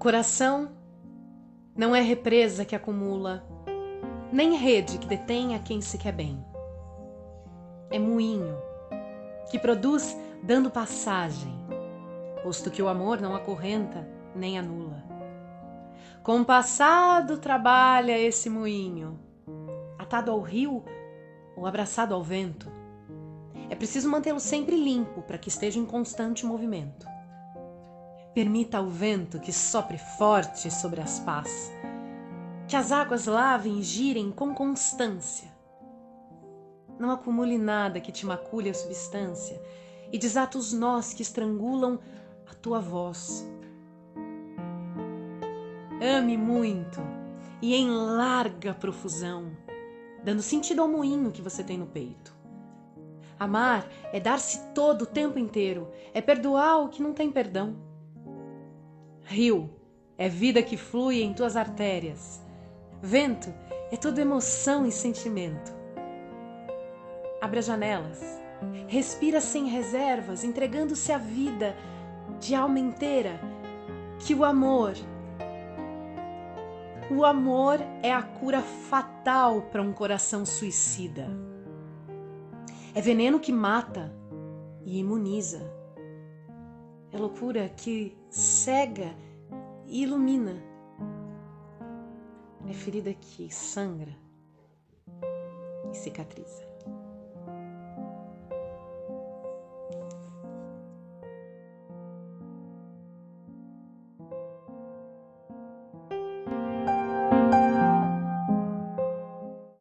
coração não é represa que acumula, nem rede que detém a quem se quer bem. É moinho que produz dando passagem, posto que o amor não acorrenta nem anula. Compassado trabalha esse moinho, atado ao rio ou abraçado ao vento. É preciso mantê-lo sempre limpo para que esteja em constante movimento. Permita ao vento que sopre forte sobre as pás, que as águas lavem e girem com constância. Não acumule nada que te macule a substância e desata os nós que estrangulam a tua voz. Ame muito e em larga profusão, dando sentido ao moinho que você tem no peito. Amar é dar-se todo o tempo inteiro, é perdoar o que não tem perdão Rio é vida que flui em tuas artérias. Vento é toda emoção e sentimento. Abre as janelas, respira sem reservas, entregando-se à vida de alma inteira, que o amor, o amor é a cura fatal para um coração suicida. É veneno que mata e imuniza é loucura que cega e ilumina. É ferida que sangra e cicatriza.